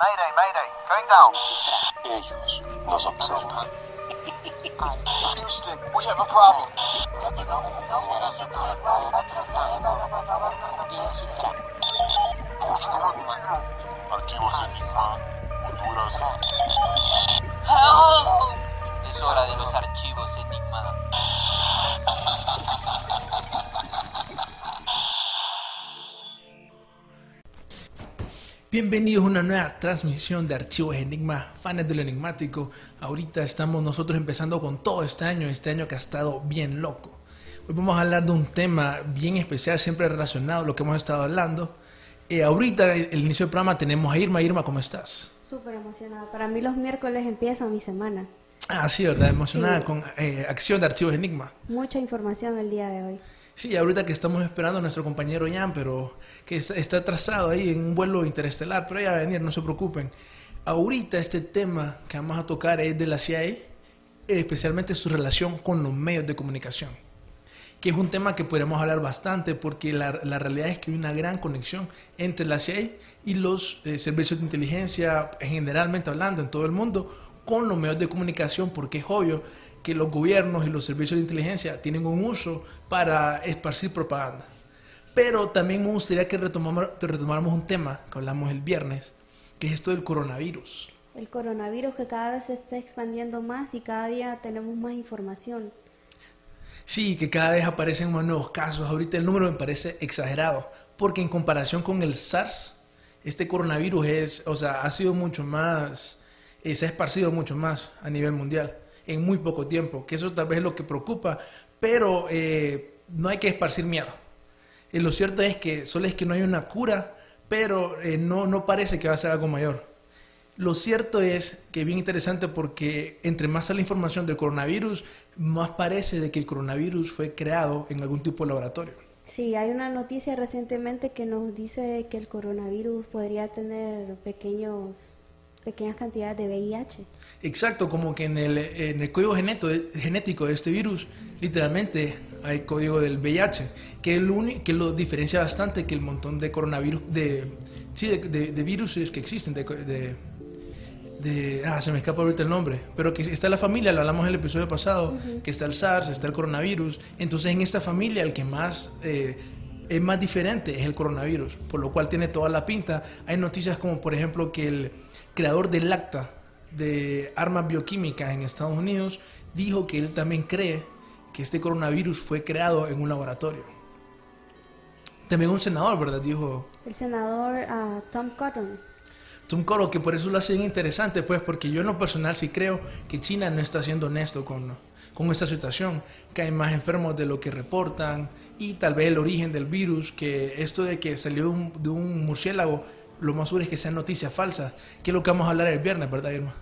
Mayday, mayday, going down. Ellos nos observan. Houston, we have a problem. Archivos Enigma, Honduras. Es hora de los archivos Bienvenidos a una nueva transmisión de Archivos Enigma, fans de lo enigmático. Ahorita estamos nosotros empezando con todo este año, este año que ha estado bien loco. Hoy vamos a hablar de un tema bien especial, siempre relacionado a lo que hemos estado hablando. Eh, ahorita, el, el inicio del programa, tenemos a Irma. Irma, ¿cómo estás? Súper emocionada. Para mí los miércoles empieza mi semana. Ah, sí, ¿verdad? Emocionada Sí. con eh, acción de Archivos Enigma. Mucha información el día de hoy. Sí, ahorita que estamos esperando a nuestro compañero Jan, pero que está- atrasado ahí en un vuelo interestelar, pero ya va a venir, no se preocupen. Ahorita este tema que vamos a tocar es de la CIA, especialmente su relación con los medios de comunicación, que es un tema que podríamos hablar bastante porque la, la realidad es que hay una gran conexión entre la CIA y los eh, servicios de inteligencia, generalmente hablando en todo el mundo, con los medios de comunicación, porque es obvio que los gobiernos y los servicios de inteligencia tienen un uso para esparcir propaganda. Pero también me gustaría que retomamos- que retomáramos un tema que hablamos el viernes, que es esto del coronavirus. El coronavirus que cada vez se está expandiendo más y cada día tenemos más información. Sí, que cada vez aparecen más nuevos casos. Ahorita el número me parece exagerado, porque en comparación con el SARS, este coronavirus es, o sea, ha sido mucho más, eh, se ha esparcido mucho más a nivel mundial en muy poco tiempo, que eso tal vez es lo que preocupa, pero eh, no hay que esparcir miedo. Lo cierto es que solo es que no hay una cura, pero eh, no, no parece que va a ser algo mayor. Lo cierto es que es bien interesante porque entre más sale información del coronavirus, más parece de que el coronavirus fue creado en algún tipo de laboratorio. Sí, hay una noticia recientemente que nos dice que el coronavirus podría tener pequeños, pequeñas cantidades de VIH. Exacto, como que en el, en el código geneto- genético de este virus, literalmente hay código del VIH, que, es lo que lo diferencia bastante que el montón de coronavirus, de, sí, de, de, de viruses que existen, de, de, de- ah, se me escapa ahorita el nombre, pero que está la familia, lo hablamos en el episodio pasado, que está el SARS, está el coronavirus, entonces en esta familia el que más... eh, es más diferente es el coronavirus, por lo cual tiene toda la pinta. Hay noticias como, por ejemplo, que el creador del acta de armas bioquímicas en Estados Unidos dijo que él también cree que este coronavirus fue creado en un laboratorio. También un senador, ¿verdad? Dijo El senador ah, Tom Cotton. Tom Coro, que por eso lo hace bien interesante, pues, porque yo en lo personal sí creo que China no está siendo honesto con, con esta situación, que hay más enfermos de lo que reportan y tal vez el origen del virus, que esto de que salió de un, de un murciélago, lo más seguro es que sean noticias falsas, que es lo que vamos a hablar el viernes, ¿verdad, Irma?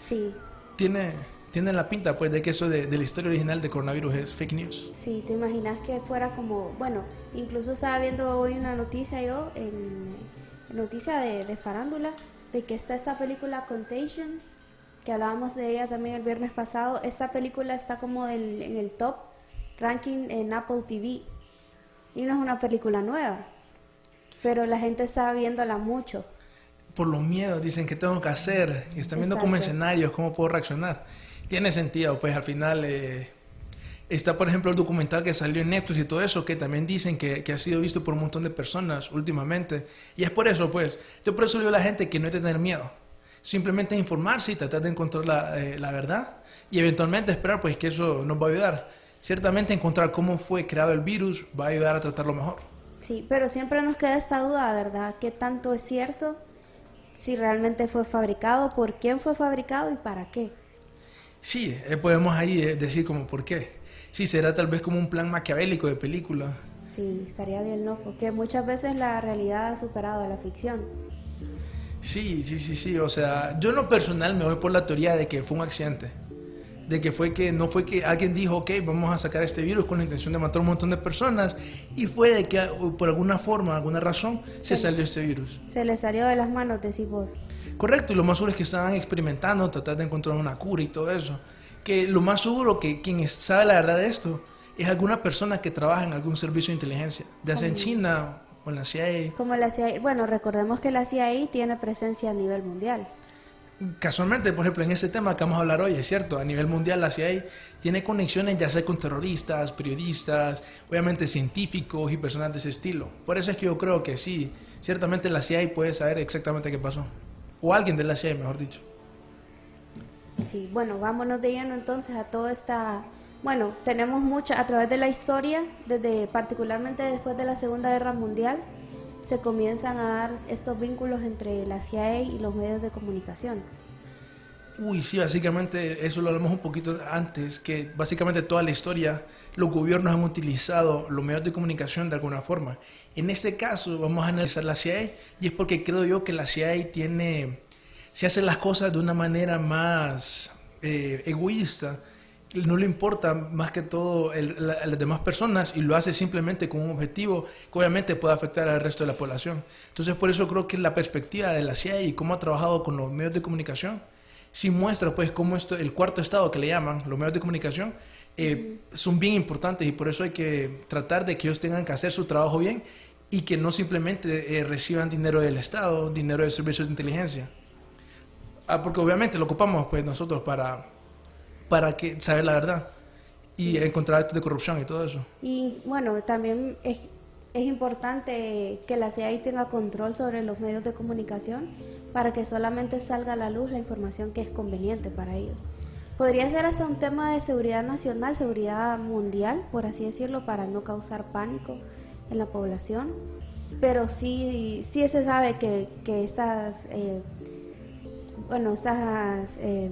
Sí, Tiene, tiene la pinta, pues, de que eso de, de la historia original de coronavirus es fake news. sí, te imaginas que fuera como, bueno, incluso estaba viendo hoy una noticia yo, en noticia de, de farándula, de que está esta película Contagion, que hablábamos de ella también el viernes pasado. Esta película está como del- en el top ranking en Apple TV. Y no es una película nueva, pero la gente está viéndola mucho. por los miedos, dicen que tengo que hacer, y están viendo como escenarios, cómo puedo reaccionar. Tiene sentido, pues al final eh, está, por ejemplo, el documental que salió en Netflix y todo eso, que también dicen que, que ha sido visto por un montón de personas últimamente. Y es por eso, pues, yo por eso le digo a la gente que no hay que tener miedo. Simplemente informarse y tratar de encontrar la, eh, la verdad y eventualmente esperar, pues, que eso nos va a ayudar. Ciertamente encontrar cómo fue creado el virus va a ayudar a tratarlo mejor. Sí, pero siempre nos queda esta duda, ¿verdad? ¿Qué tanto es cierto? Si realmente fue fabricado, por quién fue fabricado y para qué. Sí, eh, podemos ahí eh, decir como por qué. Sí, será tal vez como un plan maquiavélico de película. Sí, estaría bien, ¿no? Porque muchas veces la realidad ha superado a la ficción. Sí, sí, sí, sí. O sea, yo en lo personal me voy por la teoría de que fue un accidente. De que fue que no fue que alguien dijo, ok, vamos a sacar este virus con la intención de matar a un montón de personas. Y fue de que uh, por alguna forma, alguna razón, se Sí. salió este virus. Se le salió de las manos, decís vos. Correcto, y lo más seguro es que estaban experimentando, tratar de encontrar una cura y todo eso. Que lo más seguro que quien sabe la verdad de esto es alguna persona que trabaja en algún servicio de inteligencia, ya sea en China o en la CIA. Como la CIA, bueno, recordemos que la CIA tiene presencia a nivel mundial. Casualmente, por ejemplo, en este tema que vamos a hablar hoy, es cierto, a nivel mundial la CIA tiene conexiones ya sea con terroristas, periodistas, obviamente científicos y personas de ese estilo. Por eso es que yo creo que sí, ciertamente la CIA puede saber exactamente qué pasó. O alguien de la CIA, mejor dicho. Sí, bueno, vámonos de lleno entonces a toda esta... Bueno, tenemos mucho, a través de la historia, desde particularmente después de la Segunda Guerra Mundial, se comienzan a dar estos vínculos entre la CIA y los medios de comunicación. Uy, sí, básicamente eso lo hablamos un poquito antes, que básicamente toda la historia los gobiernos han utilizado los medios de comunicación de alguna forma. En este caso vamos a analizar la CIA y es porque creo yo que la CIA tiene, se hace las cosas de una manera más eh, egoísta, no le importa más que todo el- la- a las demás personas y lo hace simplemente con un objetivo que obviamente puede afectar al resto de la población. Entonces por eso creo que la perspectiva de la CIA y cómo ha trabajado con los medios de comunicación sí muestra pues cómo esto, el cuarto estado que le llaman los medios de comunicación eh, son bien importantes y por eso hay que tratar de que ellos tengan que hacer su trabajo bien y que no simplemente eh, reciban dinero del Estado, dinero de servicios de inteligencia. Ah, porque obviamente lo ocupamos pues nosotros para, para que, saber la verdad y encontrar actos de corrupción y todo eso. Y bueno, también es, es importante que la CIA tenga control sobre los medios de comunicación para que solamente salga a la luz la información que es conveniente para ellos. Podría ser hasta un tema de seguridad nacional, seguridad mundial, por así decirlo, para no causar pánico en la población. Pero sí, sí se sabe que, que estas, eh, bueno, estas, eh,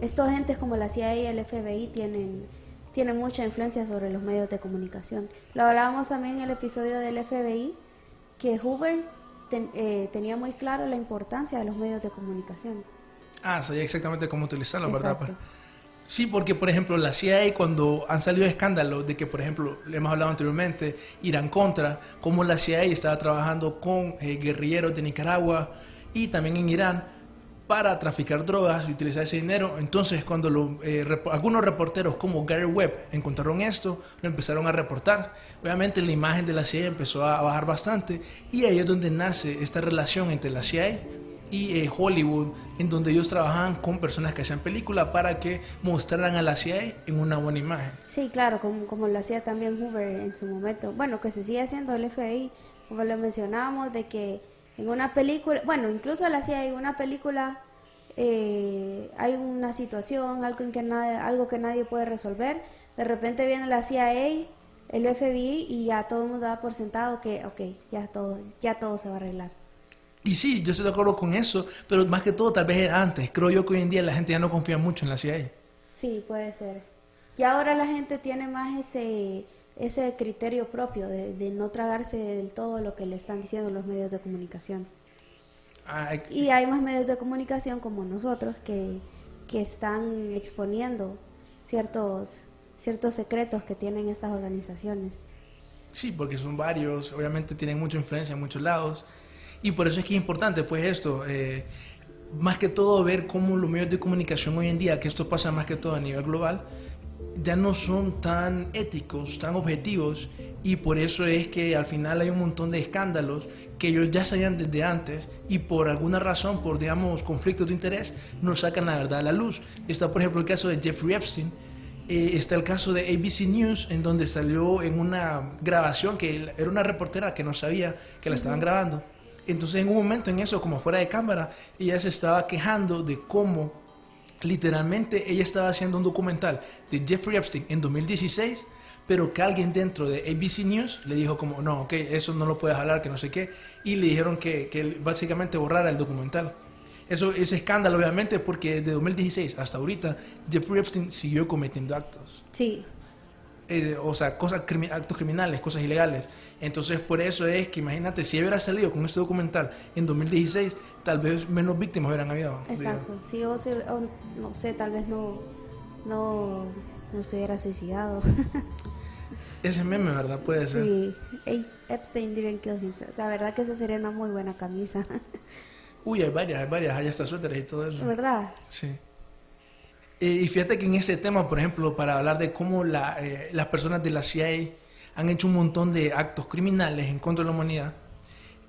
estos entes como la CIA y el FBI tienen, tienen mucha influencia sobre los medios de comunicación. Lo hablábamos también en el episodio del FBI, que Hoover ten- eh, tenía muy claro la importancia de los medios de comunicación. Ah, sabía exactamente cómo utilizarlo, ¿verdad? Exacto. Sí, porque por ejemplo la CIA cuando han salido escándalos de que por ejemplo, le hemos hablado anteriormente, Irán contra, como la CIA estaba trabajando con eh, guerrilleros de Nicaragua y también en Irán para traficar drogas y utilizar ese dinero. Entonces cuando lo- eh, rep- algunos reporteros como Gary Webb encontraron esto, lo empezaron a reportar. Obviamente la imagen de la CIA empezó a bajar bastante y ahí es donde nace esta relación entre la CIA y eh, Hollywood, en donde ellos trabajaban con personas que hacían películas para que mostraran a la CIA en una buena imagen. Sí, claro, como, como lo hacía también Hoover en su momento. Bueno, que se sigue haciendo el FBI, como lo mencionábamos, de que en una película, bueno, incluso la CIA en una película eh, hay una situación, algo, en que nadie, algo que nadie puede resolver, de repente viene la CIA, el FBI y ya todo el mundo da por sentado que, ok, ya todo, ya todo se va a arreglar. Y sí, yo estoy de acuerdo con eso, pero más que todo tal vez era antes. Creo yo que hoy en día la gente ya no confía mucho en la CIA. Sí, puede ser. Y ahora la gente tiene más ese, ese criterio propio de, de no tragarse del todo lo que le están diciendo los medios de comunicación. Y hay más medios de comunicación como nosotros que, que están exponiendo ciertos, ciertos secretos que tienen estas organizaciones. Sí, porque son varios, obviamente tienen mucha influencia en muchos lados. Y por eso es que es importante, pues esto, eh, más que todo ver cómo los medios de comunicación hoy en día, que esto pasa más que todo a nivel global, ya no son tan éticos, tan objetivos, y por eso es que al final hay un montón de escándalos que ellos ya sabían desde antes y por alguna razón, por digamos conflictos de interés, no sacan la verdad a la luz. Está por ejemplo el caso de Jeffrey Epstein, eh, está el caso de ABC News, en donde salió en una grabación que era una reportera que no sabía que la estaban grabando. Entonces en un momento en eso, como fuera de cámara, ella se estaba quejando de cómo literalmente ella estaba haciendo un documental de Jeffrey Epstein en 2016, pero que alguien dentro de ABC News le dijo como, no, ok, eso no lo puedes hablar, que no sé qué, y le dijeron que, básicamente borrara el documental. Eso es escándalo, obviamente, porque desde 2016 hasta ahorita Jeffrey Epstein siguió cometiendo actos. Sí, eh, o sea, cosas, crimi- actos criminales, cosas ilegales. Entonces, por eso es que imagínate, si hubiera salido con este documental en 2016, tal vez menos víctimas hubieran habido. Exacto. Sí, o, se- o no sé, tal vez no, no, no se hubiera suicidado. Ese meme, ¿verdad? Puede ser. sí, Ep- Epstein didn't kill himself. La verdad que esa sería una muy buena camisa. Uy, hay varias, hay varias, hay hasta suéteres y todo eso. ¿Verdad? Sí. Eh, y fíjate que en ese tema, por ejemplo, para hablar de cómo la, eh, las personas de la CIA han hecho un montón de actos criminales en contra de la humanidad,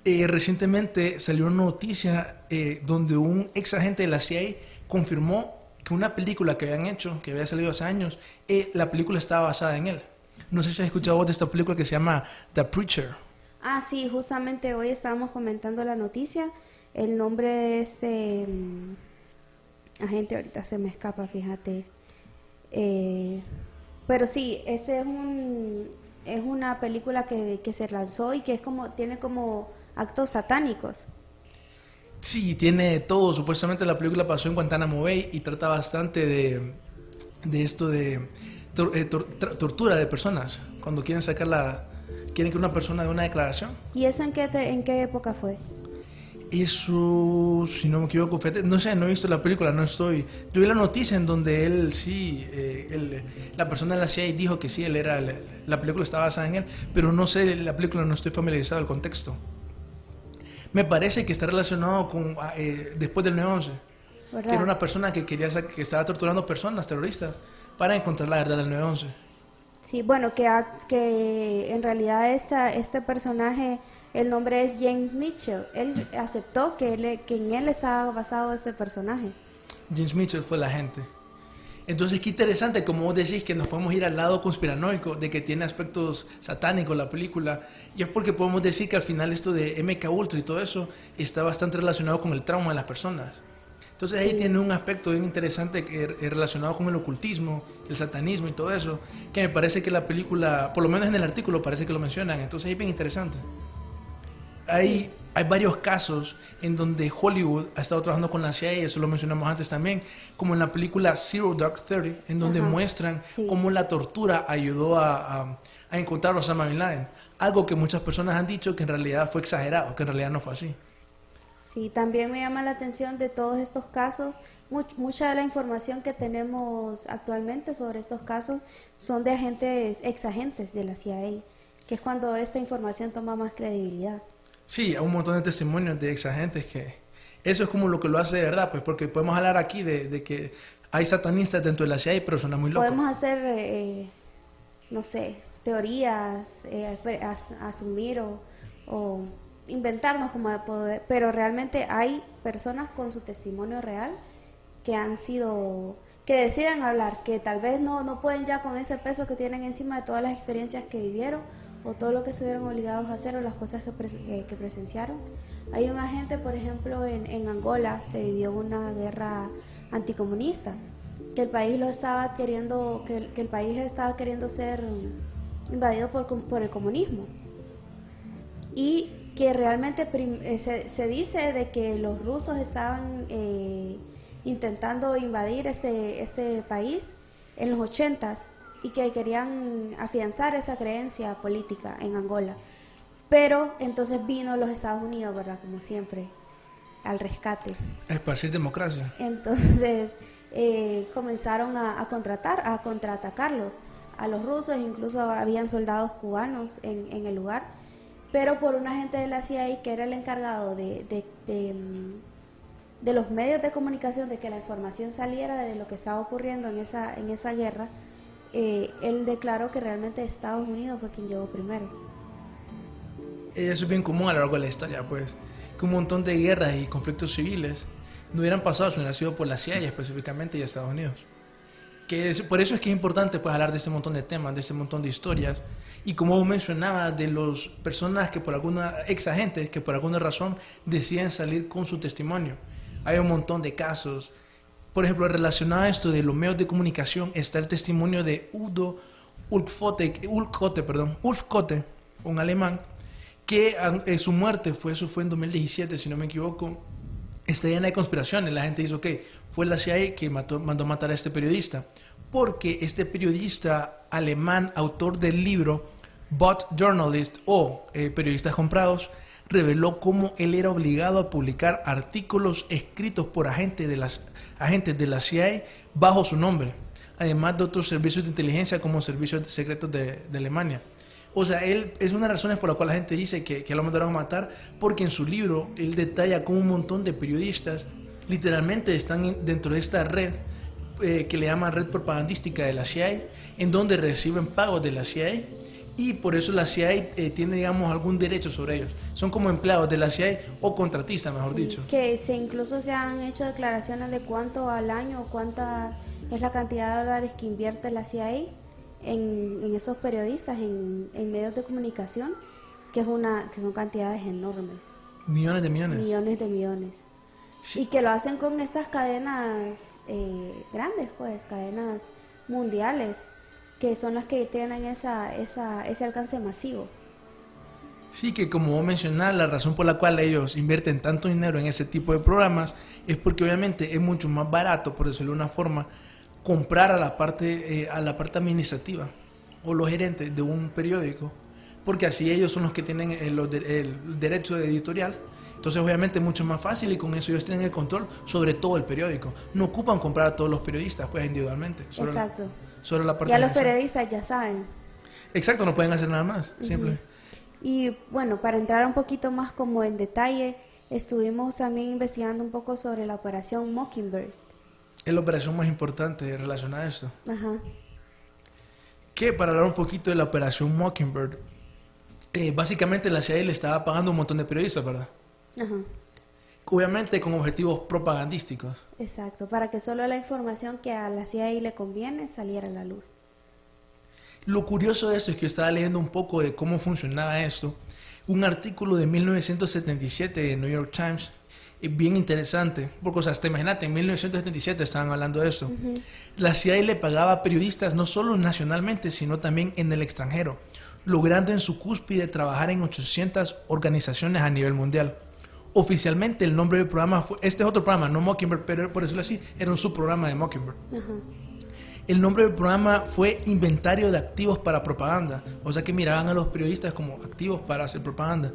eh, recientemente salió una noticia eh, donde un ex agente de la CIA confirmó que una película que habían hecho, que había salido hace años, eh, la película estaba basada en él. No sé si has escuchado vos de esta película que se llama The Preacher. Ah, sí, justamente hoy estábamos comentando la noticia. El nombre de este mm, agente ahorita se me escapa, fíjate. Eh, pero sí, ese es un es una película que, que se lanzó y que es como tiene como actos satánicos. Sí, tiene todo. Supuestamente la película pasó en Guantánamo Bay y trata bastante de, de esto de tor- eh, tor- tortura de personas. Cuando quieren sacar la... Quieren que una persona dé una declaración. ¿Y eso en qué te- en qué época fue? Eso, si no me equivoco, fíjate, no sé, no he visto la película, no estoy... Yo vi la noticia en donde él sí, eh, él, la persona de la CIA dijo que sí, él era, el- la película estaba basada en él, pero no sé, la película no estoy familiarizado al contexto. Me parece que está relacionado con ah, eh, después del 9-11, que era una persona que quería que estaba torturando personas terroristas para encontrar la verdad del 9-11. Sí, bueno, que, que en realidad esta, este personaje, el nombre es James Mitchell. Él aceptó que, él- que en él estaba basado este personaje. James Mitchell fue la gente. Entonces, qué interesante, como vos decís, que nos podemos ir al lado conspiranoico, de que tiene aspectos satánicos la película. Y es porque podemos decir que al final esto de MK Ultra y todo eso está bastante relacionado con el trauma de las personas. Entonces ahí Sí. tiene un aspecto bien interesante que, eh, relacionado con el ocultismo, el satanismo y todo eso, que me parece que la película, por lo menos en el artículo parece que lo mencionan, entonces es bien interesante. Hay, hay varios casos en donde Hollywood ha estado trabajando con la CIA, eso lo mencionamos antes también, como en la película Zero Dark Thirty, en donde Ajá, muestran sí. cómo la tortura ayudó a, a, a encontrar a Osama Bin Laden. Algo que muchas personas han dicho que en realidad fue exagerado, que en realidad no fue así. Sí, también me llama la atención de todos estos casos. Much- mucha de la información que tenemos actualmente sobre estos casos son de agentes, ex agentes de la CIA, que es cuando esta información toma más credibilidad. Sí, hay un montón de testimonios de ex agentes que eso es como lo que lo hace de verdad, pues porque podemos hablar aquí de, que hay satanistas dentro de la CIA, pero suena muy loco. Podemos hacer, eh, no sé, teorías, eh, asumir o, inventarnos como de poder, pero realmente hay personas con su testimonio real que han sido, que deciden hablar, que tal vez no, no pueden ya con ese peso que tienen encima de todas las experiencias que vivieron o todo lo que se vieron obligados a hacer o las cosas que, pres- eh, que presenciaron. Hay un agente, por ejemplo, en, en Angola se vivió una guerra anticomunista, que el país lo estaba queriendo, que, que el país estaba queriendo ser invadido por, por el comunismo y que realmente eh, se, se dice de que los rusos estaban eh, intentando invadir este, este país en los ochentas y que querían afianzar esa creencia política en Angola. Pero entonces vino los Estados Unidos, ¿verdad? Como siempre, al rescate. Esparcir democracia. Entonces eh, comenzaron a, a contratar, a contraatacarlos a los rusos, incluso habían soldados cubanos en, en el lugar, pero por un agente de la CIA que era el encargado de, de, de, mm, de los medios de comunicación, de que la información saliera de lo que estaba ocurriendo en esa, en esa guerra, eh, él declaró que realmente Estados Unidos fue quien llegó primero. Eso es bien común a lo largo de la historia, pues, que un montón de guerras y conflictos civiles no hubieran pasado si hubiera sido por la CIA específicamente y Estados Unidos. Que por eso es que es importante pues, hablar de este montón de temas, de este montón de historias. Y como vos mencionabas, de las personas que por alguna, ex agentes que por alguna razón deciden salir con su testimonio. Hay un montón de casos. Por ejemplo, relacionado a esto de los medios de comunicación, está el testimonio de Udo Ulfkote, perdón, Ulfkote, un alemán, que eh, su muerte fue, eso fue en 2017, si no me equivoco, está llena de conspiraciones. La gente dice, ok, fue la CIA que mató, mandó matar a este periodista. porque este periodista alemán, autor del libro Bot Journalist o eh, Periodistas Comprados, reveló cómo él era obligado a publicar artículos escritos por agentes de, las, agentes de la CIA bajo su nombre, además de otros servicios de inteligencia como servicios secretos de, de Alemania. O sea, él es una de las razones por la cual la gente dice que, que lo mandaron a matar, porque en su libro él detalla cómo un montón de periodistas literalmente están en- dentro de esta red eh, que le llaman red propagandística de la CIA, en donde reciben pagos de la CIA y por eso la CIA eh, tiene, digamos, algún derecho sobre ellos. Son como empleados de la CIA o contratistas, mejor Sí, dicho. Que se incluso se han hecho declaraciones de cuánto al año, cuánta es la cantidad de dólares que invierte la CIA en, en esos periodistas, en, en medios de comunicación, que es una que son cantidades enormes, Millones de millones. millones de millones. Sí. Y que lo hacen con estas cadenas eh, grandes, pues, cadenas mundiales, que son las que tienen esa, esa, ese alcance masivo. Sí, que como vos mencionás, la razón por la cual ellos invierten tanto dinero en ese tipo de programas es porque obviamente es mucho más barato, por decirlo de una forma, comprar a la parte, eh, a la parte administrativa o los gerentes de un periódico, porque así ellos son los que tienen el, el derecho de editorial. Entonces obviamente es mucho más fácil y con eso ellos tienen el control sobre todo el periódico. No ocupan comprar a todos los periodistas pues individualmente. Exacto. Solo la parte Ya los periodistas ya saben. Exacto, no pueden hacer nada más. Simple. Y bueno, para entrar un poquito más como en detalle, estuvimos también investigando un poco sobre la operación Mockingbird. Es la operación más importante relacionada a esto. Ajá. que para hablar un poquito de la operación Mockingbird, eh, básicamente la CIA le estaba pagando un montón de periodistas, ¿verdad? Ajá. Obviamente con objetivos propagandísticos. Exacto, para que solo la información que a la CIA le conviene saliera a la luz. Lo curioso de esto es que yo estaba leyendo un poco de cómo funcionaba esto. Un artículo de 1977 de New York Times, eh, bien interesante, porque o sea, hasta imagínate, en 1977 estaban hablando de esto. La CIA le pagaba a periodistas no solo nacionalmente, sino también en el extranjero, logrando en su cúspide trabajar en 800 organizaciones a nivel mundial. Oficialmente el nombre del programa fue, este es otro programa, no Mockingbird, pero por decirlo así, era un subprograma de Mockingbird. Ajá. El nombre del programa fue Inventario de Activos para Propaganda, o sea que miraban a los periodistas como activos para hacer propaganda.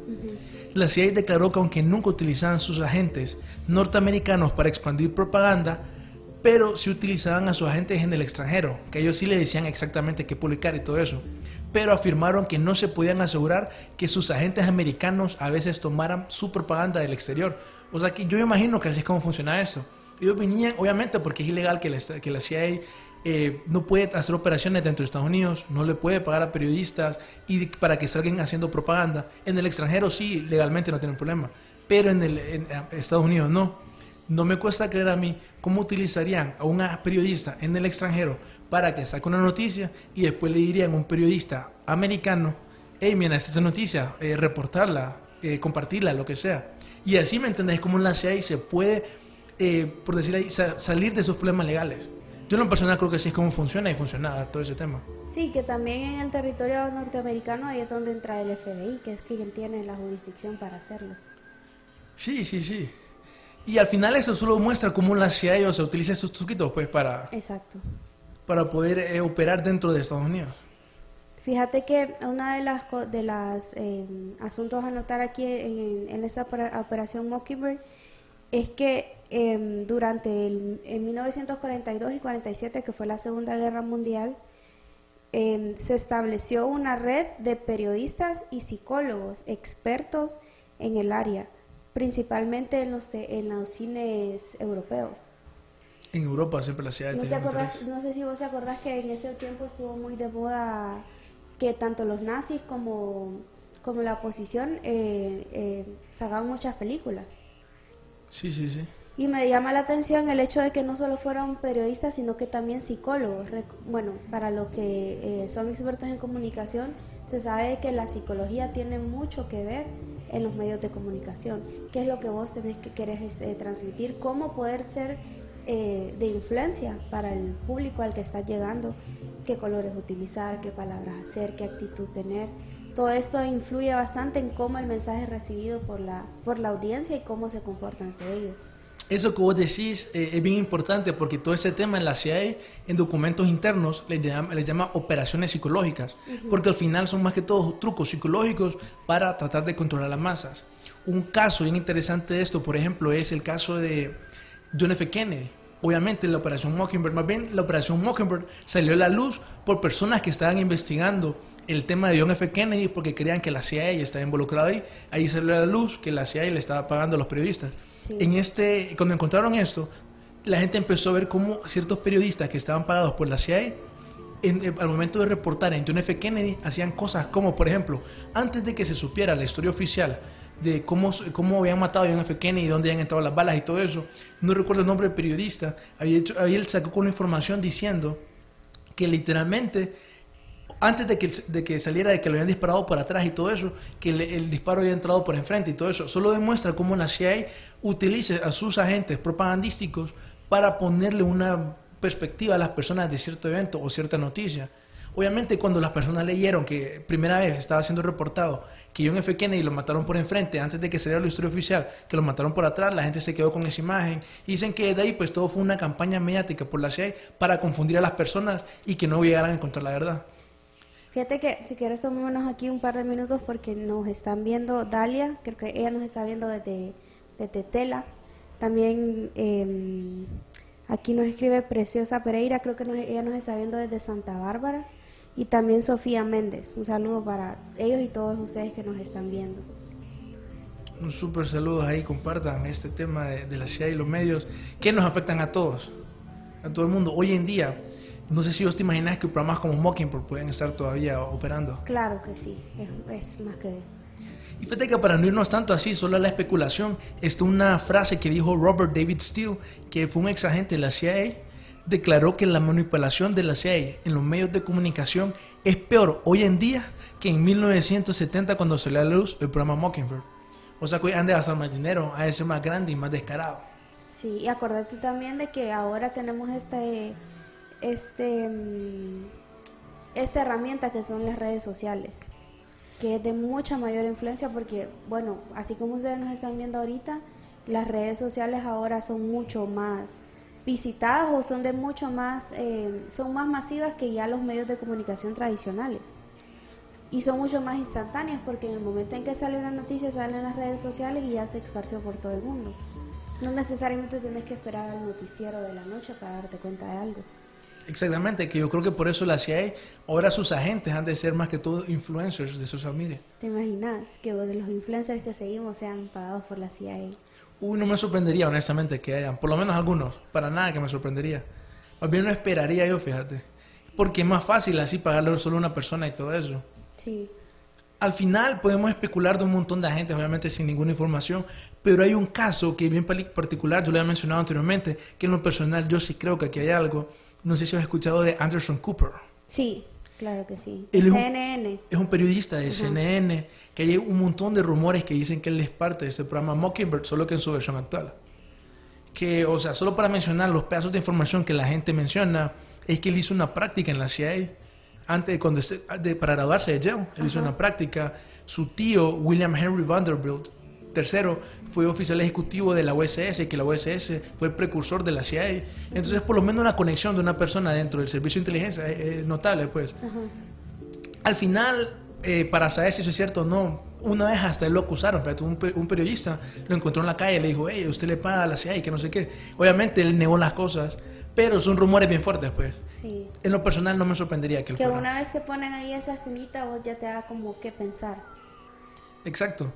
La CIA declaró que aunque nunca utilizaban sus agentes norteamericanos para expandir propaganda, pero sí utilizaban a sus agentes en el extranjero, que ellos sí le decían exactamente qué publicar y todo eso. Pero afirmaron que no se podían asegurar que sus agentes americanos a veces tomaran su propaganda del exterior. O sea que yo imagino que así es como funciona eso. Ellos venían, obviamente, porque es ilegal que la, que la CIA eh, no puede hacer operaciones dentro de Estados Unidos, no le puede pagar a periodistas y para que salgan haciendo propaganda. En el extranjero sí, legalmente no tienen problema, pero en, el, en Estados Unidos no. No me cuesta creer a mí cómo utilizarían a un periodista en el extranjero para que saque una noticia y después le dirían a un periodista americano, hey, mira, esta es la noticia, eh, reportarla, eh, compartirla, lo que sea. Y así, ¿me entendés? Como la CIA se puede, eh, por decir ahí, sa- salir de esos problemas legales. Yo en lo personal creo que así es como funciona y funciona todo ese tema. Sí, que también en el territorio norteamericano ahí es donde entra el FBI, que es quien tiene la jurisdicción para hacerlo. Sí, sí, sí. Y al final eso solo muestra cómo la CIA o sea, utiliza estos truquitos pues para, Exacto. Para poder eh, operar dentro de Estados Unidos. Fíjate que una de las de las eh, asuntos a notar aquí en, en esta opera- operación Mockingbird es que eh, durante el, en 1942 y 47, que fue la Segunda Guerra Mundial, eh, se estableció una red de periodistas y psicólogos expertos en el área, principalmente en los, en los cines europeos. En Europa siempre la CIA ¿No, te acordás- no sé si vos te acordás que en ese tiempo estuvo muy de moda que tanto los nazis como, como la oposición eh, eh, sacaban muchas películas. Sí, sí, sí. Y me llama la atención el hecho de que no solo fueron periodistas, sino que también psicólogos. Bueno, para los que eh, son expertos en comunicación, se sabe que la psicología tiene mucho que ver en los medios de comunicación. ¿Qué es lo que vos tenés que querés eh, transmitir? ¿Cómo poder ser eh, de influencia para el público al que estás llegando? ¿Qué colores utilizar? ¿Qué palabras hacer? ¿Qué actitud tener? Todo esto influye bastante en cómo el mensaje es recibido por la, por la audiencia y cómo se comporta ante ello. Eso que vos decís eh, es bien importante porque todo ese tema en la CIA, en documentos internos, le llama, le llama operaciones psicológicas, porque al final son más que todo trucos psicológicos para tratar de controlar las masas. Un caso bien interesante de esto, por ejemplo, es el caso de John F. Kennedy. Obviamente la operación Mockingbird, más bien la operación Mockingbird salió a la luz por personas que estaban investigando el tema de John F. Kennedy porque creían que la CIA estaba involucrada ahí. Ahí salió a la luz que la CIA le estaba pagando a los periodistas. Sí. En este, cuando encontraron esto, la gente empezó a ver cómo ciertos periodistas que estaban pagados por la CIA, en- eh, al momento de reportar en John F. Kennedy, hacían cosas como, por ejemplo, antes de que se supiera la historia oficial de cómo, cómo habían matado a John F. Kennedy, dónde habían entrado las balas y todo eso, no recuerdo el nombre del periodista, ahí, ahí él sacó con la información diciendo que literalmente antes de que, de que saliera de que lo habían disparado por atrás y todo eso, que el, el disparo había entrado por enfrente y todo eso, solo demuestra cómo la CIA utiliza a sus agentes propagandísticos para ponerle una perspectiva a las personas de cierto evento o cierta noticia. Obviamente cuando las personas leyeron que primera vez estaba siendo reportado que John F. Kennedy lo mataron por enfrente antes de que saliera la historia oficial, que lo mataron por atrás, la gente se quedó con esa imagen y dicen que de ahí pues todo fue una campaña mediática por la CIA para confundir a las personas y que no llegaran a encontrar la verdad. Fíjate que si quieres tomémonos aquí un par de minutos porque nos están viendo Dalia, creo que ella nos está viendo desde, desde Tela. También eh, aquí nos escribe Preciosa Pereira, creo que ella nos está viendo desde Santa Bárbara. Y también Sofía Méndez. Un saludo para ellos y todos ustedes que nos están viendo. Un súper saludo ahí, compartan este tema de, de la CIA y los medios que nos afectan a todos, a todo el mundo. Hoy en día, no sé si vos te imaginas que programas como Mockingbird pueden estar todavía operando. Claro que sí, es, es más que... Y fíjate que para no irnos tanto así, solo a la especulación, está una frase que dijo Robert David Steele, que fue un ex agente de la CIA, declaró que la manipulación de la CIA en los medios de comunicación es peor hoy en día que en 1970 cuando salió a la luz el programa Mockingbird. O sea que han de gastar más dinero, de ser más grande y más descarado. Sí, y acordate también de que ahora tenemos este, este, mm, esta herramienta que son las redes sociales, que es de mucha mayor influencia porque, bueno, así como ustedes nos están viendo ahorita, las redes sociales ahora son mucho más visitadas o son de mucho más, eh, son más masivas que ya los medios de comunicación tradicionales. Y son mucho más instantáneas porque en el momento en que sale una noticia sale en las redes sociales y ya se esparció por todo el mundo. No necesariamente tenés que esperar al noticiero de la noche para darte cuenta de algo. Exactamente, que yo creo que por eso la CIA, ahora sus agentes han de ser más que todo influencers de social media. ¿Te imaginas que los influencers que seguimos sean pagados por la CIA? Uy, no me sorprendería honestamente que hayan, por lo menos algunos, para nada que me sorprendería. Más bien lo esperaría yo, fíjate. Porque es más fácil así pagarle solo a una persona y todo eso. Sí, Al final podemos especular de un montón de agentes, obviamente sin ninguna información, pero hay un caso que es bien particular, yo lo había mencionado anteriormente, que en lo personal yo sí creo que aquí hay algo. No sé si has escuchado de Anderson Cooper. sí, claro que sí. Él es un- CNN. Es un periodista de CNN, que hay un montón de rumores que dicen que él es parte de este programa Mockingbird, solo que en su versión actual. Que, o sea, solo para mencionar los pedazos de información que la gente menciona, es que él hizo una práctica en la CIA, antes de, cuando se- de- para graduarse de Yale, él hizo una práctica. Su tío, William Henry Vanderbilt, tercero, fue oficial ejecutivo de la USS, que la USS fue precursor de la CIA. Entonces, por lo menos una conexión de una persona dentro del servicio de inteligencia es, es notable, pues. Al final, eh, para saber si eso es cierto o no, una vez hasta él lo acusaron, pero un, un periodista lo encontró en la calle y le dijo, hey, usted le paga a la CIA y que no sé qué. Obviamente él negó las cosas, pero son rumores bien fuertes, pues. Sí. En lo personal no me sorprendería que Que fuera. una vez te ponen ahí esa espinita, vos ya te da como que pensar. Exacto.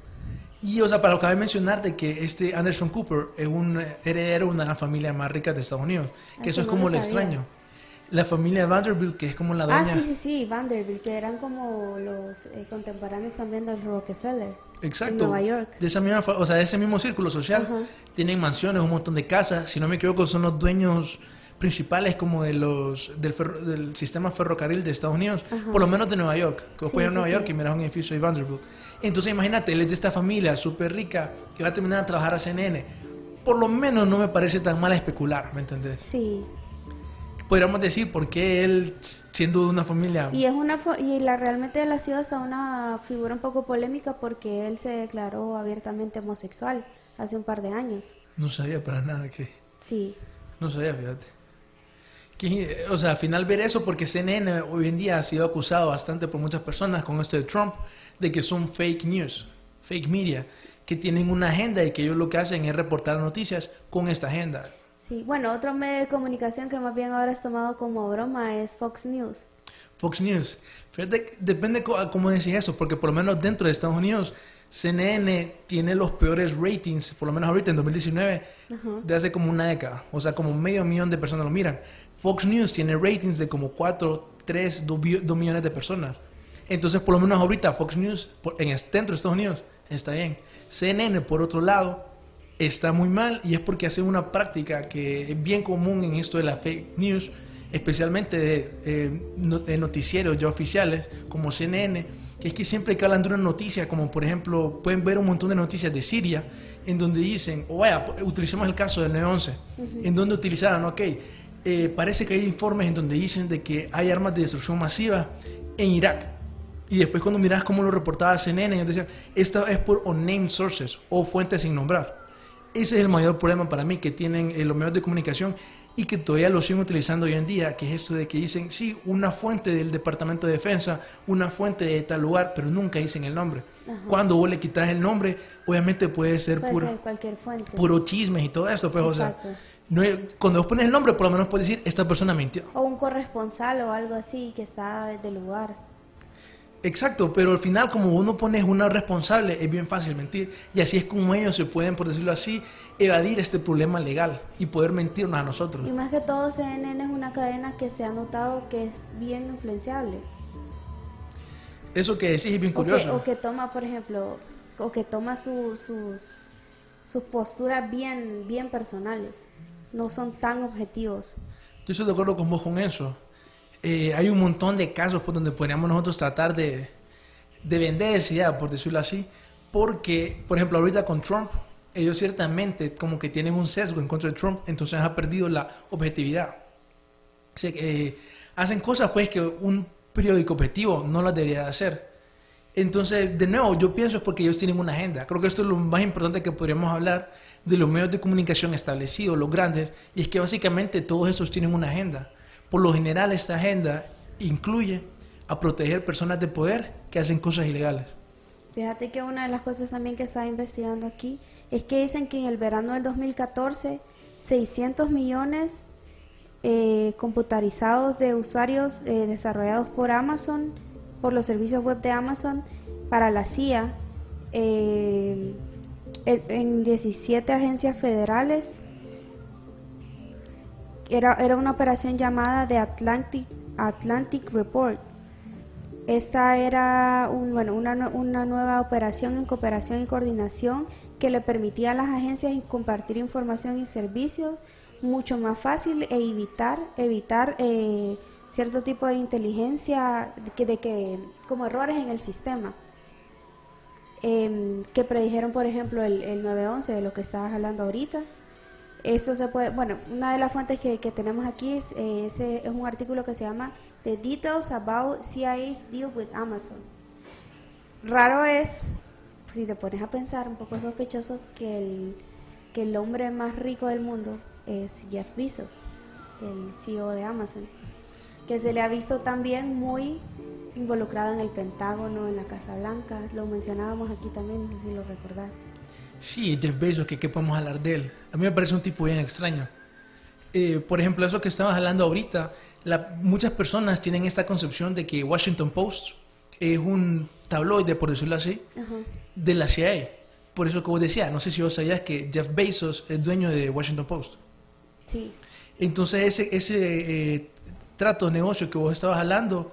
Y, o sea, para acabar de mencionar de que este Anderson Cooper es un heredero de una de las familias más ricas de Estados Unidos, que Ah, eso es como lo lo extraño. La familia Vanderbilt, que es como la Ah, dueña... sí, sí, sí, Vanderbilt, que eran como los eh, contemporáneos también del Rockefeller. Exacto. En Nueva York. De esa misma, o sea, de ese mismo círculo social. Ajá. Tienen mansiones, un montón de casas. Si no me equivoco, son los dueños principales como de los del, ferro- del sistema ferrocarril de Estados Unidos, por lo menos de Nueva York. Que vos Sí, a Nueva sí. York y miras un edificio de Vanderbilt. Entonces imagínate, él es de esta familia súper rica que va a terminar a trabajar a CNN. Por lo menos no me parece tan mal especular, ¿me entendés? Sí. Podríamos decir por qué él, siendo de una familia... Y es una y la realmente él ha sido hasta una figura un poco polémica porque él se declaró abiertamente homosexual hace un par de años. No sabía para nada que... Sí, No sabía, fíjate. Que, o sea, al final ver eso, porque CNN hoy en día ha sido acusado bastante por muchas personas con esto de Trump, de que son fake news, fake media, que tienen una agenda y que ellos lo que hacen es reportar noticias con esta agenda. Sí. Bueno, otro medio de comunicación que más bien ahora es tomado como broma es Fox News. Fox News. Fíjate, depende cómo decís eso, porque por lo menos dentro de Estados Unidos, CNN tiene los peores ratings, por lo menos ahorita en 2019, Ajá. de hace como una década. O sea, como medio millón de personas lo miran. Fox News tiene ratings de como 4, 3, 2, millones de personas. Entonces, por lo menos ahorita Fox News, en dentro de Estados Unidos, está bien. CNN, por otro lado, está muy mal y es porque hace una práctica que es bien común en esto de la fake news, especialmente de, eh, no- de noticieros ya oficiales como CNN, que es que siempre que hablan de una noticia, como por ejemplo, pueden ver un montón de noticias de Siria, en donde dicen, o vaya, utilicemos el caso del 9-11, en donde utilizaron, ok, eh, parece que hay informes en donde dicen de que hay armas de destrucción masiva en Irak. Y después cuando miras cómo lo reportaba CNN, ellos decían, esta es por unnamed sources o fuentes sin nombrar. Ese es el mayor problema para mí que tienen eh, los medios de comunicación y que todavía lo siguen utilizando hoy en día, que es esto de que dicen, sí, una fuente del Departamento de Defensa, una fuente de tal lugar, pero nunca dicen el nombre. Cuando vos le quitas el nombre, obviamente puede ser Puede puro, ser cualquier fuente. puro chismes y todo eso, pues, o sea, no cuando vos pones el nombre, por lo menos puedes decir, esta persona mintió. O un corresponsal o algo así que está del lugar. Exacto, pero al final como uno pone una responsable es bien fácil mentir y así es como ellos se pueden, por decirlo así, evadir este problema legal y poder mentirnos a nosotros. Y más que todo, CNN es una cadena que se ha notado que es bien influenciable. Eso que decís es bien O que, curioso. o que toma, por ejemplo, o que toma su- sus, sus posturas bien, bien personales. No son tan objetivos. Yo estoy de acuerdo con vos con eso. Eh, hay un montón de casos por donde podríamos nosotros tratar de, de vender esa idea, por decirlo así, porque, por ejemplo, ahorita con Trump, ellos ciertamente como que tienen un sesgo en contra de Trump, entonces ha perdido la objetividad. Eh, hacen cosas pues que un periódico objetivo no las debería de hacer. Entonces, de nuevo, yo pienso es porque ellos tienen una agenda. Creo que esto es lo más importante que podríamos hablar de los medios de comunicación establecidos, los grandes, y es que básicamente todos estos tienen una agenda. Por lo general, esta agenda incluye a proteger personas de poder que hacen cosas ilegales. Fíjate que una de las cosas también que estaba investigando aquí es que dicen que en el verano del 2014 600 millones eh, computarizados de usuarios eh, desarrollados por Amazon, por los servicios web de Amazon para la CIA eh, en 17 agencias federales. Era, era una operación llamada The Atlantic, Atlantic Report. Esta era un- bueno, una, una nueva operación en cooperación y coordinación que le permitía a las agencias compartir información y servicios mucho más fácil e evitar, evitar eh, cierto tipo de inteligencia, que, de que, como errores en el sistema. Em, que predijeron, por ejemplo, el, el 911, de lo que estabas hablando ahorita. Esto se puede, bueno, una de las fuentes que, que tenemos aquí es, eh, es un artículo que se llama The Details About CIA's Deal with Amazon. Raro es, si te pones a pensar, un poco sospechoso que el, que el hombre más rico del mundo es Jeff Bezos, el CEO de Amazon, que se le ha visto también muy involucrado en el Pentágono, en la Casa Blanca, lo mencionábamos aquí también, no sé si lo recordás. Sí, Jeff Bezos, que qué podemos hablar de él. A mí me parece un tipo bien extraño. Eh, por ejemplo, eso que estabas hablando ahorita, la- muchas personas tienen esta concepción de que Washington Post es un tabloide, por decirlo así, de la CIA. Por eso que vos decías, no sé si vos sabías que Jeff Bezos es dueño de Washington Post. Sí, Entonces ese, ese eh, trato de negocio que vos estabas hablando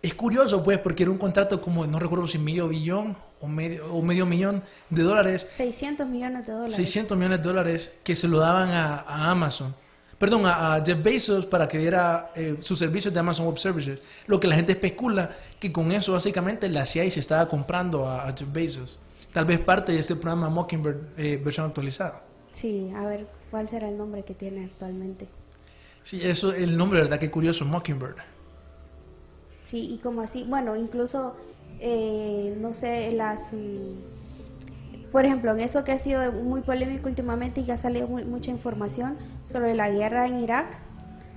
es curioso, pues, porque era un contrato como, no recuerdo si medio billón o medio, o medio millón de dólares 600 millones de dólares. 600 millones de dólares que se lo daban a, a Amazon. Perdón, a, a Jeff Bezos para que diera eh, sus servicios de Amazon Web Services. Lo que la gente especula que con eso básicamente la CIA se estaba comprando a, a Jeff Bezos. Tal vez parte de este programa Mockingbird eh, versión actualizada. Sí, a ver cuál será el nombre que tiene actualmente. Sí, eso, el nombre, ¿verdad? Qué curioso, Mockingbird. Sí, y como así, bueno, incluso, eh, no sé, las... mm, por ejemplo, en eso que ha sido muy polémico últimamente y que ha salido mucha información sobre la guerra en Irak,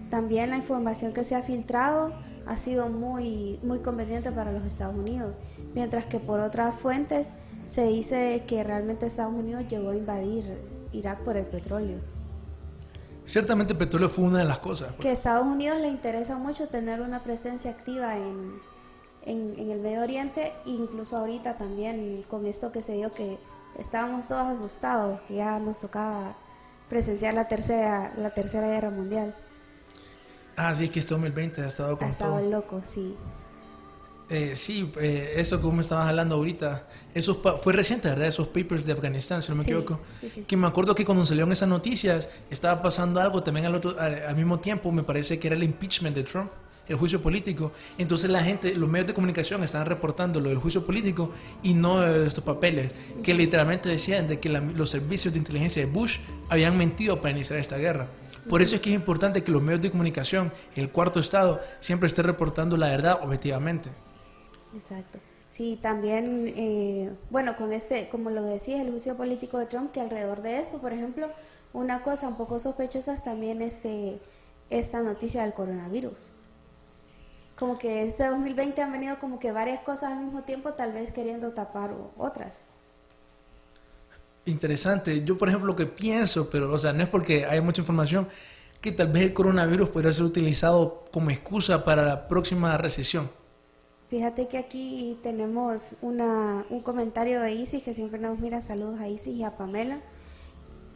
también la información que se ha filtrado ha sido muy, muy conveniente para los Estados Unidos, mientras que por otras fuentes se dice que realmente Estados Unidos llegó a invadir Irak por el petróleo. Ciertamente el petróleo fue una de las cosas. Que a Estados Unidos le interesa mucho tener una presencia activa en, en, en el Medio Oriente, incluso ahorita también con esto que se dio que estábamos todos asustados, que ya nos tocaba presenciar la tercera, la tercera guerra mundial. Ah, sí, es que este 2020 ha estado Ha con estado todo. loco, sí. Eh, sí, eh, eso me estabas hablando ahorita, eso pa- fue reciente, ¿verdad? Esos papers de Afganistán, si no me Sí, equivoco. sí, sí, sí. Que me acuerdo que cuando salieron esas noticias estaba pasando algo también al, otro, al, al mismo tiempo, me parece que era el impeachment de Trump, el juicio político. Entonces la gente, los medios de comunicación estaban reportando lo del juicio político y no de estos papeles, que literalmente decían de que la- los servicios de inteligencia de Bush habían mentido para iniciar esta guerra. Por eso es que es importante que los medios de comunicación, el cuarto estado, siempre esté reportando la verdad objetivamente. Exacto. Sí, también, eh, bueno, con este, como lo decías, el juicio político de Trump, que alrededor de eso, por ejemplo, una cosa un poco sospechosa es también este, esta noticia del coronavirus. Como que este 2020 han venido como que varias cosas al mismo tiempo, tal vez queriendo tapar otras. Interesante. Yo, por ejemplo, lo que pienso, pero, o sea, no es porque haya mucha información, que tal vez el coronavirus podría ser utilizado como excusa para la próxima recesión. Fíjate que aquí tenemos una, un comentario de Isis, que siempre nos mira, saludos a Isis y a Pamela,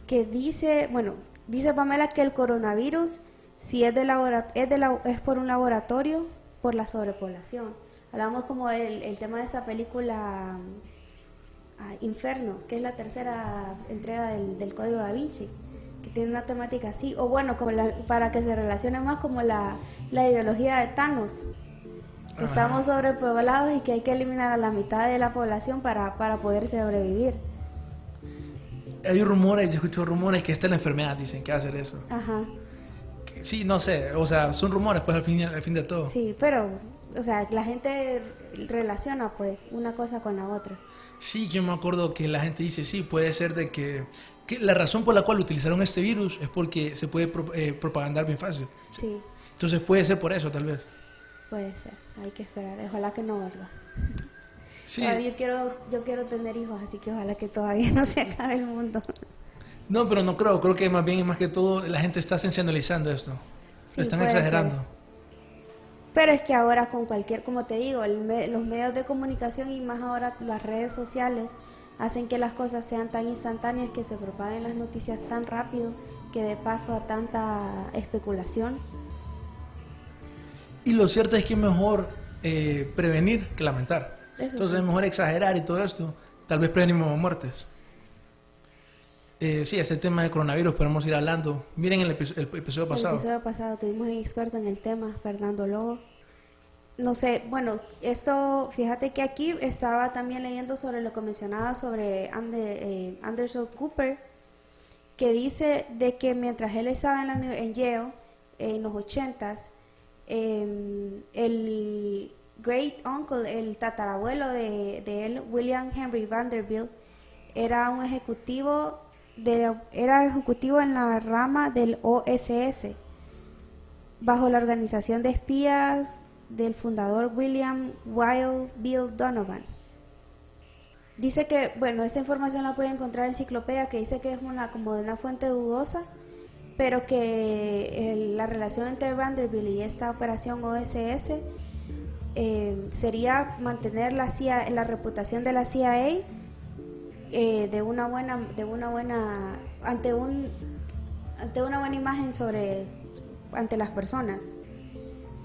que dice, bueno, dice Pamela que el coronavirus, si es, de labora- es, de la- es por un laboratorio, por la sobrepoblación. Hablamos como el, el tema de esta película ah, Inferno, que es la tercera entrega del, del Código da Vinci, que tiene una temática así, o bueno, como la- para que se relacione más como la, la ideología de Thanos, que Ajá. estamos sobrepoblados y que hay que eliminar a la mitad de la población para, para poder sobrevivir. Hay rumores, yo escucho rumores que esta es la enfermedad, dicen que hacer eso. Ajá, Que Sí, no sé, o sea, son rumores, pues al fin, al fin de todo. sí, pero, o sea, la gente relaciona pues una cosa con la otra. Sí, yo me acuerdo que la gente dice, sí, puede ser de que, que la razón por la cual utilizaron este virus es porque se puede pro- eh, propagandar bien fácil. Sí, Entonces puede ser por eso, tal vez. Puede ser, hay que esperar, ojalá que no, ¿verdad? Sí, Todavía yo quiero, yo quiero tener hijos, así que ojalá que todavía no se acabe el mundo. no, pero no creo, creo que más bien, más que todo, la gente está sensacionalizando esto. Sí, Lo están exagerando. ser. Pero es que ahora con cualquier, como te digo, el me- los medios de comunicación y más ahora las redes sociales hacen que las cosas sean tan instantáneas, que se propaguen las noticias tan rápido, que de paso a tanta especulación. Y lo cierto es que es mejor eh, prevenir que lamentar. Eso Entonces sí. es mejor exagerar y todo esto. Tal vez prevenimos muertes. Eh, sí, ese tema del coronavirus podemos ir hablando. Miren el, epi- el episodio pasado. El episodio pasado tuvimos un experto en el tema, Fernando Lobo. No sé, bueno, esto, fíjate que aquí estaba también leyendo sobre lo que mencionaba sobre Ande- eh, Anderson Cooper, que dice de que mientras él estaba en, la en Yale, en los ochentas, eh, el great uncle, el tatarabuelo de, él, William Henry Vanderbilt, era un ejecutivo de era ejecutivo en la rama del OSS bajo la organización de espías del fundador William Wild Bill Donovan. Dice que, bueno, esta información la puede encontrar en enciclopedia, que dice que es una como de una fuente dudosa, pero que el- la relación entre Vanderbilt y esta operación OSS eh, sería mantener la CIA, la reputación de la CIA eh, de una buena, de una buena, ante un, ante una buena imagen sobre, ante las personas,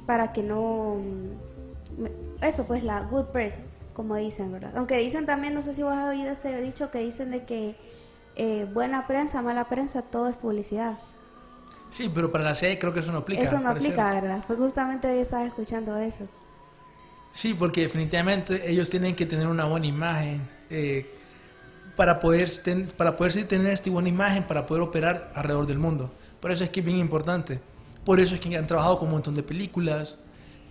para que no, mm, eso pues la good press, como dicen, ¿verdad? Aunque dicen también, no sé si vos has oído este dicho que dicen de que eh, buena prensa, mala prensa, todo es publicidad. Sí, pero para la CIA creo que eso no aplica. eso no aplica, ¿verdad? Pues justamente hoy estaba escuchando eso. Sí, porque definitivamente ellos tienen que tener una buena imagen eh, para poder ten- para poder sí tener esta buena imagen para poder operar alrededor del mundo. Por eso es que es bien importante. Por eso es que han trabajado con un montón de películas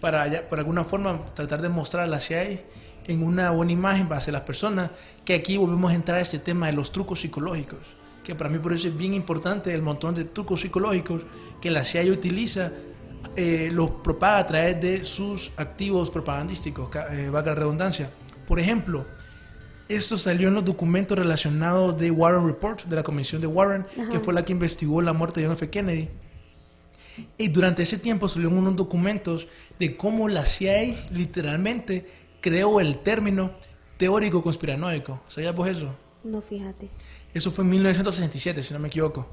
para ya- por alguna forma tratar de mostrar a la CIA en una buena imagen hacia las personas, que aquí volvemos a entrar a este tema de los trucos psicológicos, que para mí por eso es bien importante el montón de trucos psicológicos que la CIA utiliza, eh, los propaga a través de sus activos propagandísticos, eh, valga la redundancia. Por ejemplo, esto salió en los documentos relacionados de Warren Report, de la comisión de Warren, que Ajá. fue la que investigó la muerte de John F. Kennedy. Y durante ese tiempo salieron unos documentos de cómo la CIA literalmente creó el término teórico conspiranoico. ¿Sabías vos eso? No, fíjate. Eso fue en 1967, si no me equivoco.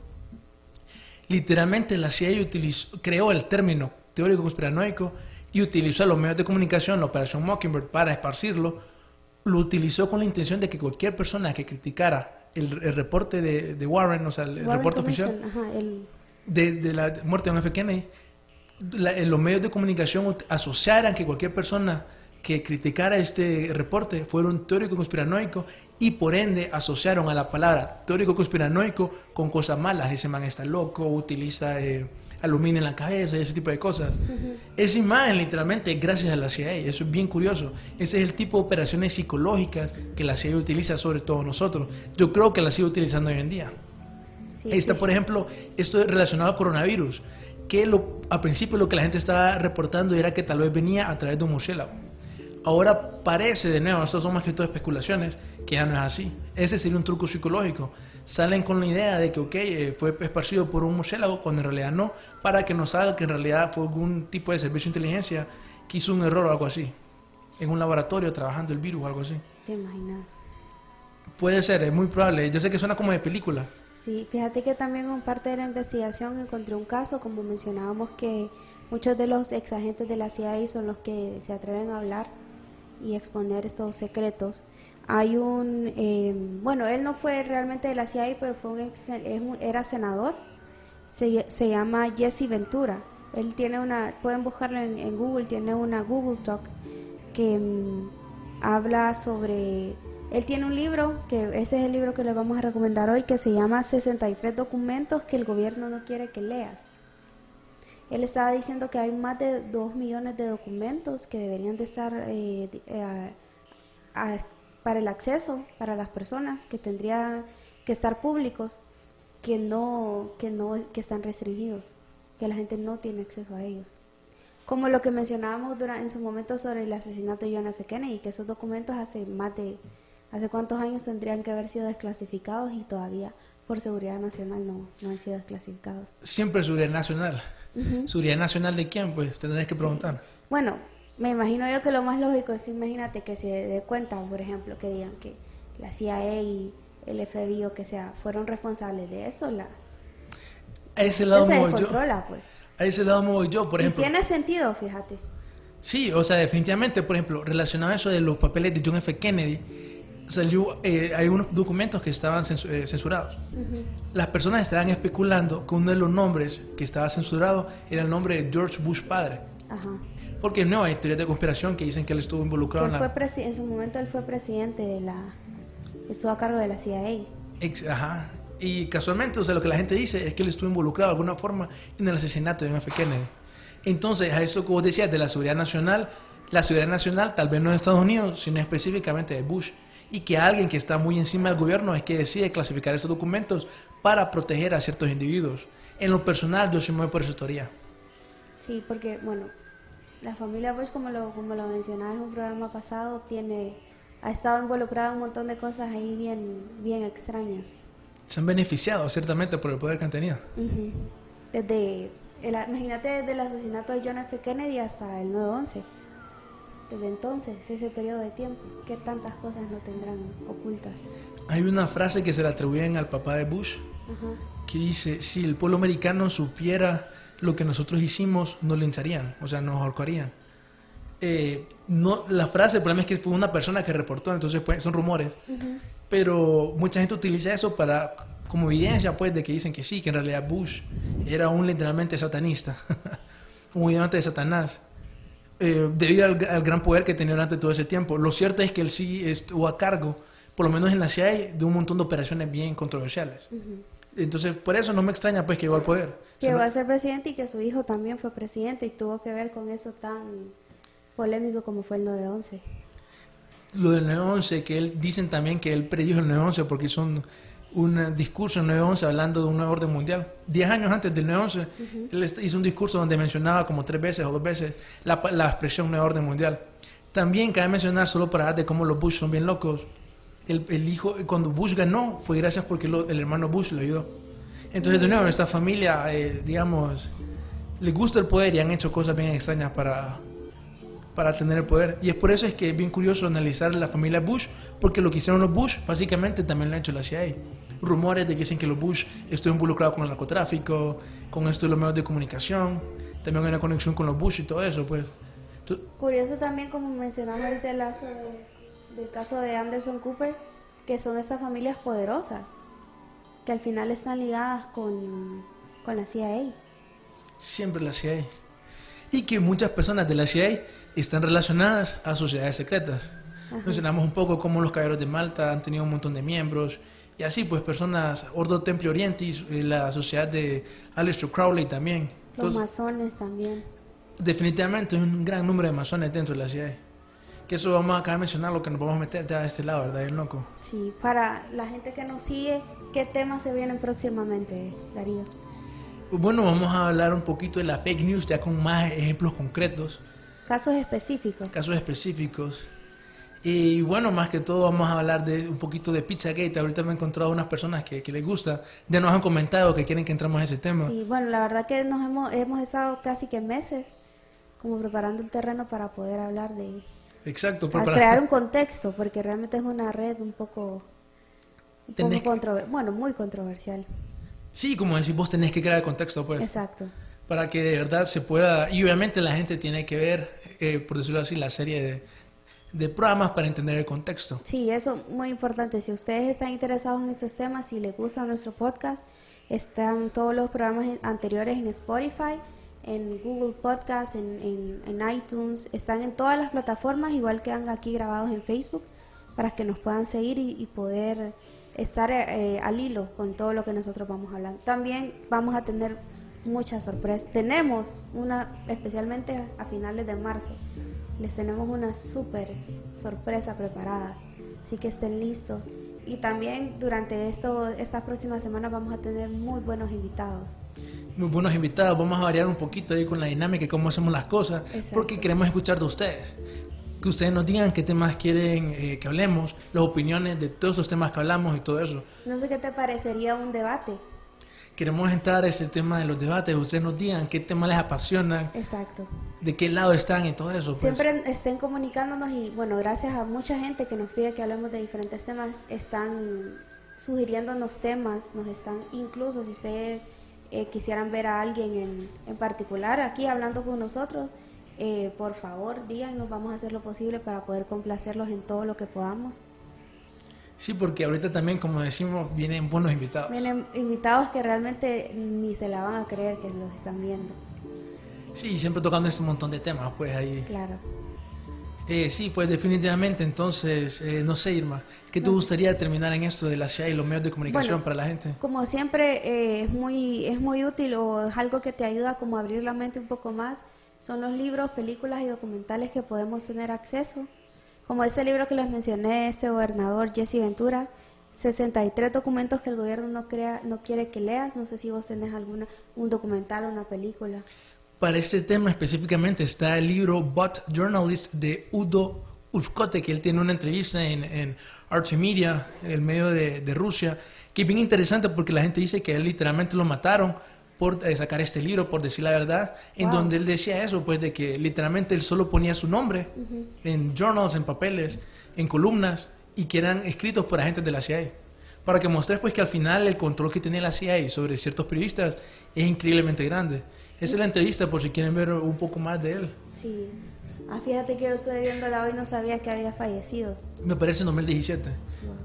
Literalmente la CIA utilizó- creó el término teórico conspiranoico y utilizó a los medios de comunicación, la Operación Mockingbird, para esparcirlo. Lo utilizó con la intención de que cualquier persona que criticara el, el reporte de, de Warren, o sea, el, Warren reporte oficial, Ajá, el, de, de la muerte de John F. Kennedy, la- en los medios de comunicación asociaran que cualquier persona que criticara este reporte fuera un teórico conspiranoico y por ende asociaron a la palabra teórico conspiranoico con cosas malas. Ese man está loco, utiliza eh, aluminio en la cabeza y ese tipo de cosas. Esa imagen literalmente es gracias a la CIA, eso es bien curioso. Ese es el tipo de operaciones psicológicas que la CIA utiliza sobre todo nosotros. Yo creo que la sigue utilizando hoy en día. sí, Ahí está, sí. por ejemplo, esto relacionado al coronavirus, que lo, al principio lo que la gente estaba reportando era que tal vez venía a través de un murciélago. Ahora parece, de nuevo, estas son más que todo especulaciones, que ya no es así. Ese sería un truco psicológico. Salen con la idea de que, ok, eh, fue esparcido por un murciélago, cuando en realidad no, para que nos haga que en realidad fue algún tipo de servicio de inteligencia que hizo un error o algo así. En un laboratorio trabajando el virus o algo así. ¿Te imaginas? Puede ser, es muy probable. Yo sé que suena como de película. Sí, fíjate que también en parte de la investigación encontré un caso, como mencionábamos, que muchos de los ex agentes de la CIA son los que se atreven a hablar y exponer estos secretos. Hay un, eh, bueno, él no fue realmente de la CIA, pero fue un ex- era senador, se, se llama Jesse Ventura. Él tiene una, pueden buscarlo en, Google, tiene una Google Talk que mm, habla sobre... Él tiene un libro, que ese es el libro que les vamos a recomendar hoy, que se llama 63 documentos que el gobierno no quiere que leas. Él estaba diciendo que hay más de 2 millones de documentos que deberían de estar eh, eh, para el acceso para las personas, que tendrían que estar públicos, que no, que no, que están restringidos, que la gente no tiene acceso a ellos. Como lo que mencionábamos durante, en su momento sobre el asesinato de John F. Kennedy, que esos documentos hace más de, hace cuántos años tendrían que haber sido desclasificados y todavía por seguridad nacional no, no han sido desclasificados. Siempre seguridad nacional. Ujú. ¿Seguridad nacional de quién? Pues tendrás que preguntar. Bueno, me imagino yo que lo más lógico es que imagínate que se dé cuenta, por ejemplo, que digan que la CIA y el FBI o que sea fueron responsables de esto, la A ese lado se me voy yo. pues. A ese lado me voy yo, por ejemplo. tiene sentido, fíjate. Sí, o sea, definitivamente, por ejemplo, relacionado a eso de los papeles de John F. Kennedy, salió, eh, hay unos documentos que estaban eh, censurados. Las personas estaban especulando que uno de los nombres que estaba censurado era el nombre de George Bush padre. Ajá. Porque no, hay teorías de conspiración que dicen que él estuvo involucrado él en fue la... presi- en su momento él fue presidente de la estuvo a cargo de la CIA. Ex- ajá. Y casualmente, o sea, lo que la gente dice es que él estuvo involucrado de alguna forma en el asesinato de F. Kennedy. Entonces, a eso que vos decías de la seguridad nacional, la seguridad nacional tal vez no de Estados Unidos, sino específicamente de Bush. Y que alguien que está muy encima del gobierno es que decide clasificar esos documentos para proteger a ciertos individuos. En lo personal, yo me voy por esa teoría. Sí, porque bueno, la familia Bush como lo como lo mencionaba en un programa pasado tiene ha estado involucrada en un montón de cosas ahí bien bien extrañas. Se han beneficiado ciertamente por el poder que han tenido. Ujú. Desde, el, imagínate desde el asesinato de John F. Kennedy hasta el 9-11. Desde entonces, ese periodo de tiempo, ¿qué tantas cosas no tendrán ocultas? Hay una frase que se le atribuyen al papá de Bush, Ajá. que dice, si el pueblo americano supiera lo que nosotros hicimos, nos lincharían, o sea, nos ahorcarían. Eh, no, la frase, el problema es que fue una persona que reportó, entonces pues, son rumores, Ujú. pero mucha gente utiliza eso para como evidencia pues de que dicen que sí, que en realidad Bush era un literalmente satanista, un ayudante de Satanás, eh, debido al, al gran poder que tenía durante todo ese tiempo. Lo cierto es que él sí estuvo a cargo, por lo menos en la CIA, de un montón de operaciones bien controversiales. Ujú. Entonces, por eso no me extraña pues que llegó al poder. Llegó a ser presidente y que su hijo también fue presidente y tuvo que ver con eso tan polémico como fue el 9-11. lo del 9-11, que él dicen también que él predijo el 9-11 porque hizo un, discurso en 9-11 hablando de un nuevo orden mundial. Diez años antes del 9-11, él est- hizo un discurso donde mencionaba como tres veces o dos veces la, la expresión nuevo orden mundial. También cabe mencionar, solo para hablar de cómo los Bush son bien locos, el, hijo, cuando Bush ganó, fue gracias porque el hermano Bush lo ayudó. Entonces, de nuevo, esta familia, eh, digamos, les gusta el poder y han hecho cosas bien extrañas para, para tener el poder. Y es por eso es que es bien curioso analizar la familia Bush, porque lo que hicieron los Bush, básicamente también lo ha hecho la CIA. Rumores de que dicen que los Bush estuvo involucrado con el narcotráfico, con esto de los medios de comunicación, también hay una conexión con los Bush y todo eso, pues. Curioso también, como mencionamos ahorita el lazo de- del caso de Anderson Cooper, que son estas familias poderosas, que al final están ligadas con, con la CIA. siempre la CIA. Y que muchas personas de la CIA están relacionadas a sociedades secretas. Mencionamos un poco cómo los caballeros de Malta han tenido un montón de miembros. Y así, pues, personas, Ordo Templi Orientis, eh, la sociedad de Aleister Crowley también. Los Entonces, masones también. definitivamente un gran número de masones dentro de la CIA. Que eso vamos a acá a mencionar lo que nos vamos a meter ya de este lado, ¿verdad? El loco. Sí, para la gente que nos sigue, ¿qué temas se vienen próximamente, Darío? Bueno, vamos a hablar un poquito de la fake news ya con más ejemplos concretos. Casos específicos. casos específicos. Y bueno, más que todo vamos a hablar de un poquito de Pizzagate. Ahorita me he encontrado unas personas que, que les gusta. Ya nos han comentado que quieren que entremos a ese tema. Sí, bueno, la verdad que nos hemos, hemos estado casi que meses como preparando el terreno para poder hablar de... Exacto. a para- crear un contexto, porque realmente es una red un poco... Un bueno, muy controversial. Sí, como decís, vos tenés que crear el contexto, pues. Exacto. Para que de verdad se pueda... Y obviamente la gente tiene que ver, eh, por decirlo así, la serie de, de programas para entender el contexto. Sí, eso muy importante. Si ustedes están interesados en estos temas, si les gusta nuestro podcast, están todos los programas anteriores en Spotify, en Google Podcast, en, en- iTunes, están en todas las plataformas, igual quedan aquí grabados en Facebook, para que nos puedan seguir y, poder estar eh, al hilo con todo lo que nosotros vamos hablando. También vamos a tener muchas sorpresas. Tenemos una, especialmente a finales de marzo, les tenemos una súper sorpresa preparada. Así que estén listos. Y también durante esto, estas próximas semanas vamos a tener muy buenos invitados. Muy buenos invitados. Vamos a variar un poquito ahí con la dinámica y cómo hacemos las cosas. Exacto. Porque queremos escuchar de ustedes. Que ustedes nos digan qué temas quieren eh, que hablemos, las opiniones de todos los temas que hablamos y todo eso. No sé qué te parecería un debate. Queremos entrar a ese tema de los debates. Ustedes nos digan qué temas les apasionan, Exacto. de qué lado están y todo eso. pues. Siempre estén comunicándonos y bueno, gracias a mucha gente que nos pide que hablemos de diferentes temas, están sugiriéndonos temas, nos están, incluso si ustedes eh, quisieran ver a alguien en, en particular aquí hablando con nosotros, eh, por favor díganos, vamos a hacer lo posible para poder complacerlos en todo lo que podamos. Sí, porque ahorita también, como decimos, vienen buenos invitados. Vienen invitados que realmente ni se la van a creer que los están viendo, Sí, siempre tocando ese montón de temas, pues ahí. claro. Eh, sí, pues definitivamente. Entonces, eh, no sé, Irma, ¿qué te gustaría terminar en esto de la CIA y los medios de comunicación Bueno, para la gente? Como siempre eh, es muy es muy útil o es algo que te ayuda como a abrir la mente un poco más. Son los libros, películas y documentales que podemos tener acceso. Como este libro que les mencioné, este gobernador Jesse Ventura, 63 documentos que el gobierno no crea no quiere que leas. No sé si vos tenés alguna un documental o una película. Para este tema específicamente está el libro Bot Journalist de Udo Ufkote, que él tiene una entrevista en, en Archie Media, el medio de, de Rusia, que es bien interesante porque la gente dice que él literalmente lo mataron por eh, sacar este libro, por decir la verdad, en donde él decía eso, pues de que literalmente él solo ponía su nombre en journals, en papeles, en columnas, y que eran escritos por agentes de la CIA. Para que mostres pues que al final el control que tiene la CIA sobre ciertos periodistas es increíblemente grande. Esa es la entrevista por si quieren ver un poco más de él. Sí. Ah, fíjate que yo estoy viéndola hoy y no sabía que había fallecido. Me parece en 2017. Wow.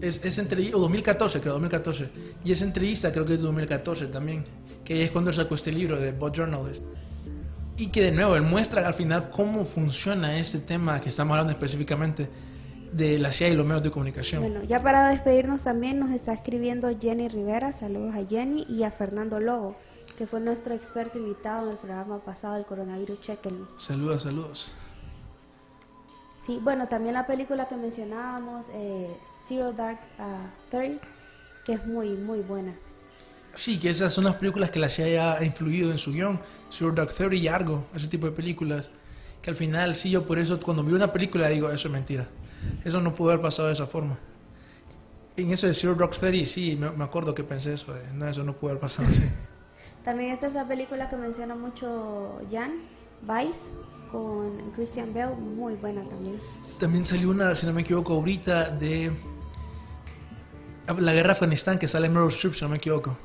Es, es entrevista, o 2014 creo, 2014. Y esa entrevista creo que es de 2014 también, que es cuando sacó este libro de Bot Journalist. Y que de nuevo, él muestra al final cómo funciona este tema que estamos hablando específicamente de la CIA y los medios de comunicación. Bueno, ya para despedirnos también nos está escribiendo Jenny Rivera, saludos a Jenny y a Fernando Lobo, que fue nuestro experto invitado en el programa pasado del coronavirus, chequenlo. Saludos, saludos. Sí, bueno, también la película que mencionábamos, eh, Zero Dark uh, Thirty, que es muy, muy buena. Sí, que esas son las películas que la CIA ha influido en su guion. Zero Dark Thirty y Argo, ese tipo de películas. Que al final, sí, yo por eso cuando vi una película digo, eso es mentira. Eso no pudo haber pasado de esa forma. En eso de Zero Dark Thirty, sí, me, me acuerdo que pensé eso. de, no, eso no pudo haber pasado así. También está esa película que menciona mucho Jan, Vice, con Christian Bale, muy buena también. También salió una, si no me equivoco, ahorita de la guerra de Afganistán, que sale Meryl Streep, si no me equivoco.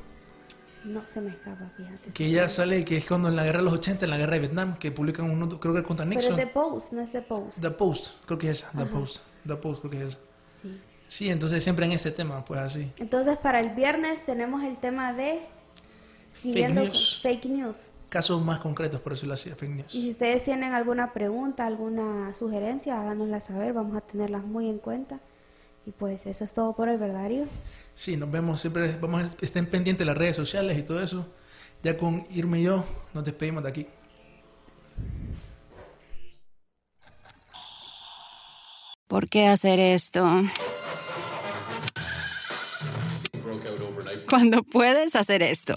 No se me escapa, fíjate. Que ella sale, que es cuando en la guerra de los 80, en la guerra de Vietnam, que publican uno, creo que contra Pero Nixon. es The Post, no es The Post. The Post, creo que es esa, The Ajá. Post. The Post, creo que es esa. Sí. Sí, entonces siempre en ese tema, pues así. Entonces, para el viernes tenemos el tema de siguiendo con- news. fake news. Casos más concretos, por eso lo hacía fake news. Y si ustedes tienen alguna pregunta, alguna sugerencia, háganosla saber, vamos a tenerlas muy en cuenta. Y pues eso es todo por el verdario. Sí, nos vemos siempre, vamos a estén pendientes de las redes sociales y todo eso. Ya con Irme y yo nos despedimos de aquí. ¿Por qué hacer esto? Cuando puedes hacer esto.